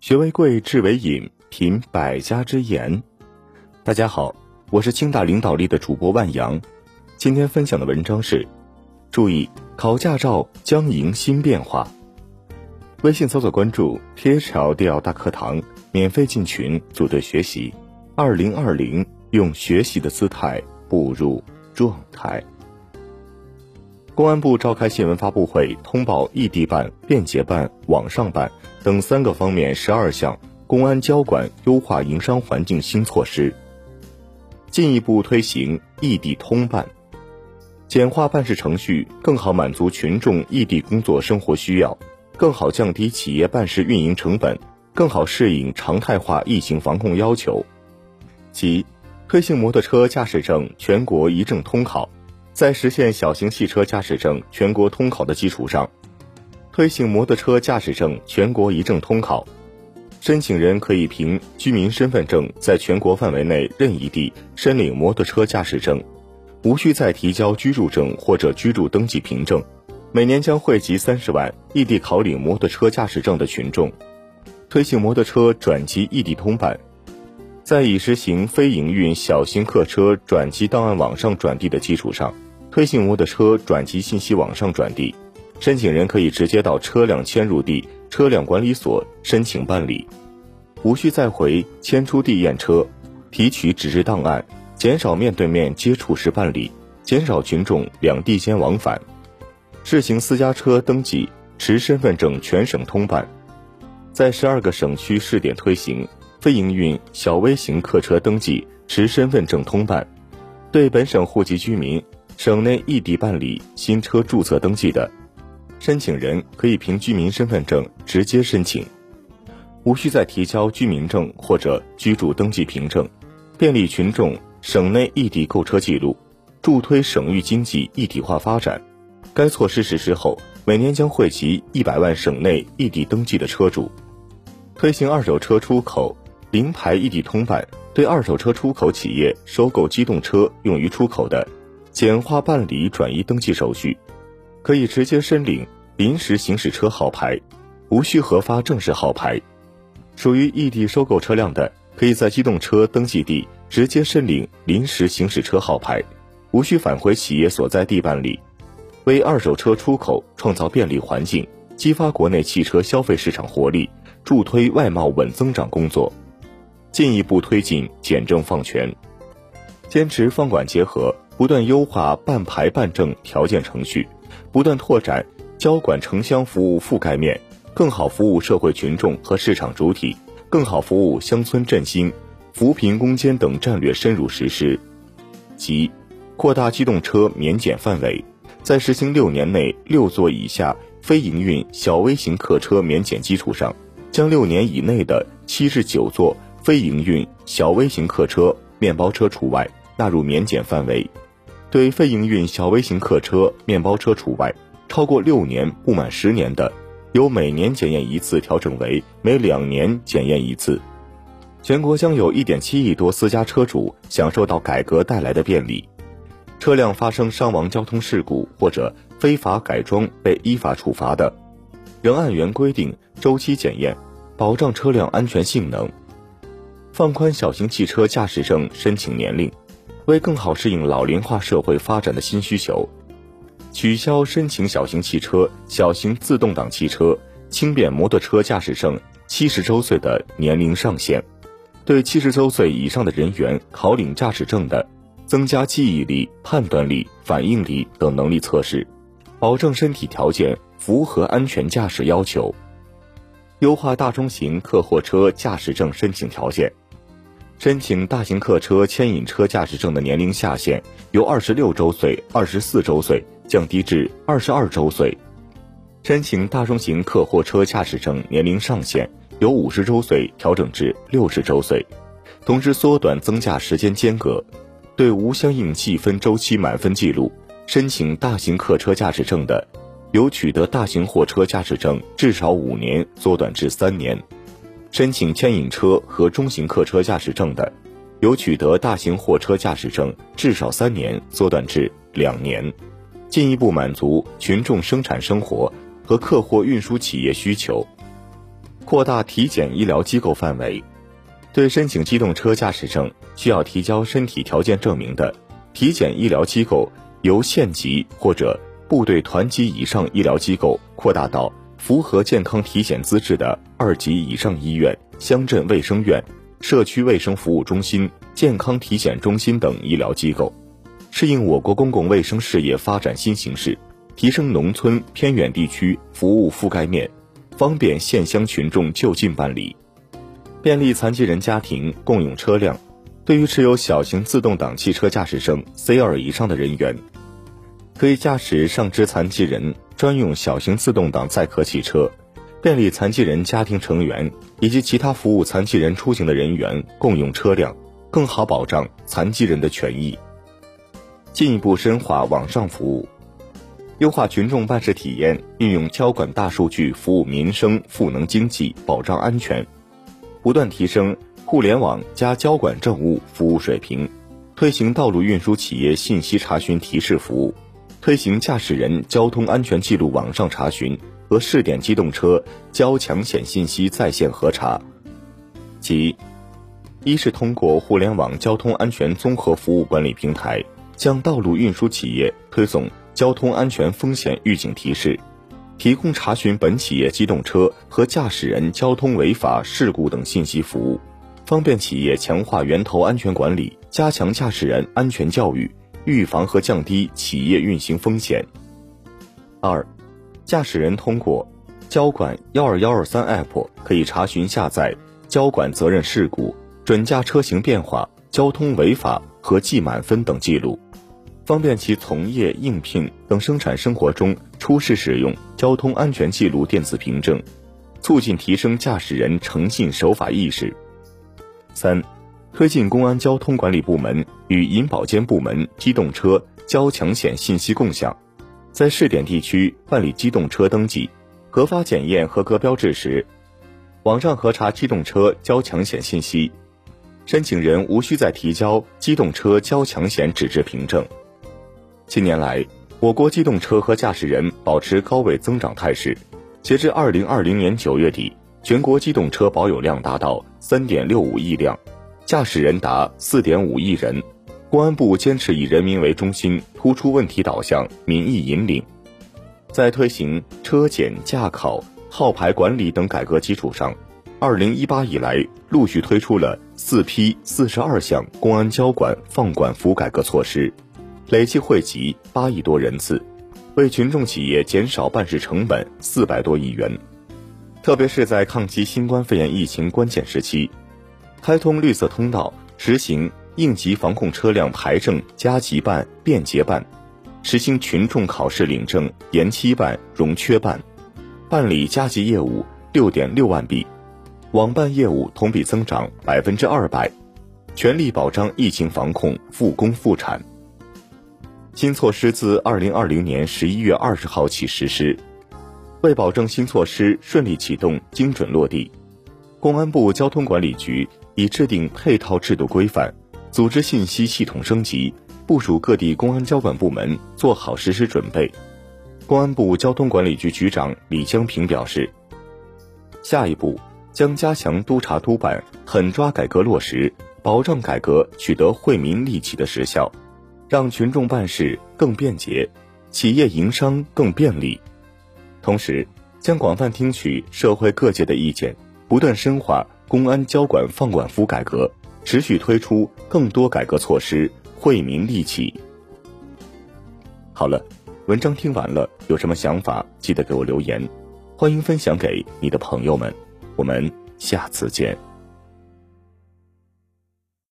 学为贵，智为引，品百家之言。大家好，我是清大领导力的主播万阳。今天分享的文章是：注意考驾照将迎新变化。微信搜索关注 THLDL 大课堂，免费进群组队学习。二零二零，用学习的姿态步入状态。公安部召开新闻发布会，通报异地办、便捷办、网上办等三个方面十二项公安交管优化营商环境新措施，进一步推行异地通办，简化办事程序，更好满足群众异地工作生活需要，更好降低企业办事运营成本，更好适应常态化疫情防控要求。即推行摩托车驾驶证全国一证通考。在实现小型汽车驾驶证全国通考的基础上，推行摩托车驾驶证全国一证通考，申请人可以凭居民身份证在全国范围内任意地申领摩托车驾驶证，无需再提交居住证或者居住登记凭证。每年将惠及三十万异地考领摩托车驾驶证的群众。推行摩托车转机异地通办，在已实行非营运小型客车转机档案网上转递的基础上。推行摩托车转机信息网上转递，申请人可以直接到车辆迁入地车辆管理所申请办理，无需再回迁出地验车、提取纸质档案，减少面对面接触时办理，减少群众两地间往返。试行私家车登记持身份证全省通办，在十二个省区试点推行非营运小微型客车登记持身份证通办，对本省户籍居民。省内异地办理新车注册登记的申请人，可以凭居民身份证直接申请，无需再提交居民证或者居住登记凭证，便利群众省内异地购车记录，助推省域经济一体化发展。该措施实施后，每年将惠及一百万省内异地登记的车主。推行二手车出口零牌异地通办，对二手车出口企业收购机动车用于出口的。简化办理转移登记手续，可以直接申领临时行驶车号牌，无需核发正式号牌。属于异地收购车辆的，可以在机动车登记地直接申领临时行驶车号牌，无需返回企业所在地办理，为二手车出口创造便利环境，激发国内汽车消费市场活力，助推外贸稳增长工作。进一步推进简政放权，坚持放管结合。不断优化办牌办证条件程序，不断拓展交管城乡服务覆盖面，更好服务社会群众和市场主体，更好服务乡村振兴、扶贫攻坚等战略深入实施。即扩大机动车免检范围，在实行六年内六座以下非营运小微型客车免检基础上，将六年以内的七至九座非营运小微型客车面包车除外纳入免检范围。对非营运小微型客车、面包车除外，超过六年不满十年的，由每年检验一次调整为每两年检验一次。全国将有一点七亿多私家车主享受到改革带来的便利。车辆发生伤亡交通事故或者非法改装被依法处罚的，仍按原规定周期检验，保障车辆安全性能。放宽小型汽车驾驶证申请年龄。为更好适应老龄化社会发展的新需求，取消申请小型汽车、小型自动挡汽车、轻便摩托车驾驶证七十周岁的年龄上限，对七十周岁以上的人员考领驾驶证的，增加记忆力、判断力、反应力等能力测试，保证身体条件符合安全驾驶要求，优化大中型客货车驾驶证申请条件。申请大型客车牵引车驾驶证的年龄下限由二十六周岁、二十四周岁降低至二十二周岁；申请大中型客货车驾驶证年龄上限由五十周岁调整至六十周岁，同时缩短增驾时间间隔。对无相应计分周期满分记录申请大型客车驾驶证的，由取得大型货车驾驶证至少五年缩短至三年。申请牵引车和中型客车驾驶证的，由取得大型货车驾驶证至少三年缩短至两年，进一步满足群众生产生活和客货运输企业需求。扩大体检医疗机构范围，对申请机动车驾驶证需要提交身体条件证明的体检医疗机构，由县级或者部队团级以上医疗机构扩大到符合健康体检资质的二级以上医院、乡镇卫生院、社区卫生服务中心、健康体检中心等医疗机构，适应我国公共卫生事业发展新形势，提升农村偏远地区服务覆盖面。方便县乡群众就近办理，便利残疾人家庭共用车辆。对于持有小型自动挡汽车驾驶证 C2 以上的人员，可以驾驶上肢残疾人专用小型自动挡载客汽车，便利残疾人家庭成员以及其他服务残疾人出行的人员共用车辆，更好保障残疾人的权益。进一步深化网上服务。优化群众办事体验，运用交管大数据服务民生、赋能经济、保障安全，不断提升互联网加交管政务服务水平，推行道路运输企业信息查询提示服务，推行驾驶人交通安全记录网上查询和试点机动车交强险信息在线核查。其一是通过互联网交通安全综合服务管理平台，向道路运输企业推送。交通安全风险预警提示，提供查询本企业机动车和驾驶人交通违法事故等信息服务，方便企业强化源头安全管理，加强驾驶人安全教育，预防和降低企业运行风险。二，驾驶人通过交管幺二幺二三 app 可以查询下载交管责任事故、准驾车型变化、交通违法和记满分等记录。方便其从业、应聘等生产生活中出示使用交通安全记录电子凭证，促进提升驾驶人诚信守法意识。三、推进公安交通管理部门与银保监部门机动车交强险信息共享，在试点地区办理机动车登记、核发检验合格标志时，网上核查机动车交强险信息，申请人无需再提交机动车交强险纸质凭证。近年来，我国机动车和驾驶人保持高位增长态势。截至二零二零年九月底，全国机动车保有量达到三点六五亿辆，驾驶人达四点五亿人。公安部坚持以人民为中心，突出问题导向、民意引领，在推行车检、驾考、号牌管理等改革基础上，二零一八以来陆续推出了四批四十二项公安交管放管服改革措施。累计惠及八亿多人次，为群众企业减少办事成本四百多亿元。特别是在抗击新冠肺炎疫情关键时期，开通绿色通道，实行应急防控车辆牌证加急办、便捷办，实行群众考试领证延期办、容缺办，办理加急业务六点六万笔，网办业务同比增长百分之二百，全力保障疫情防控复工复产。新措施自二零二零年十一月二十号起实施。为保证新措施顺利启动、精准落地，公安部交通管理局已制定配套制度规范，组织信息系统升级，部署各地公安交管部门做好实施准备。公安部交通管理局局长李江平表示，下一步将加强督查督办，狠抓改革落实，保障改革取得惠民利企的实效。让群众办事更便捷，企业营商更便利。同时，将广泛听取社会各界的意见，不断深化公安交管放管服改革，持续推出更多改革措施，惠民利企。好了，文章听完了，有什么想法记得给我留言，欢迎分享给你的朋友们。我们下次见。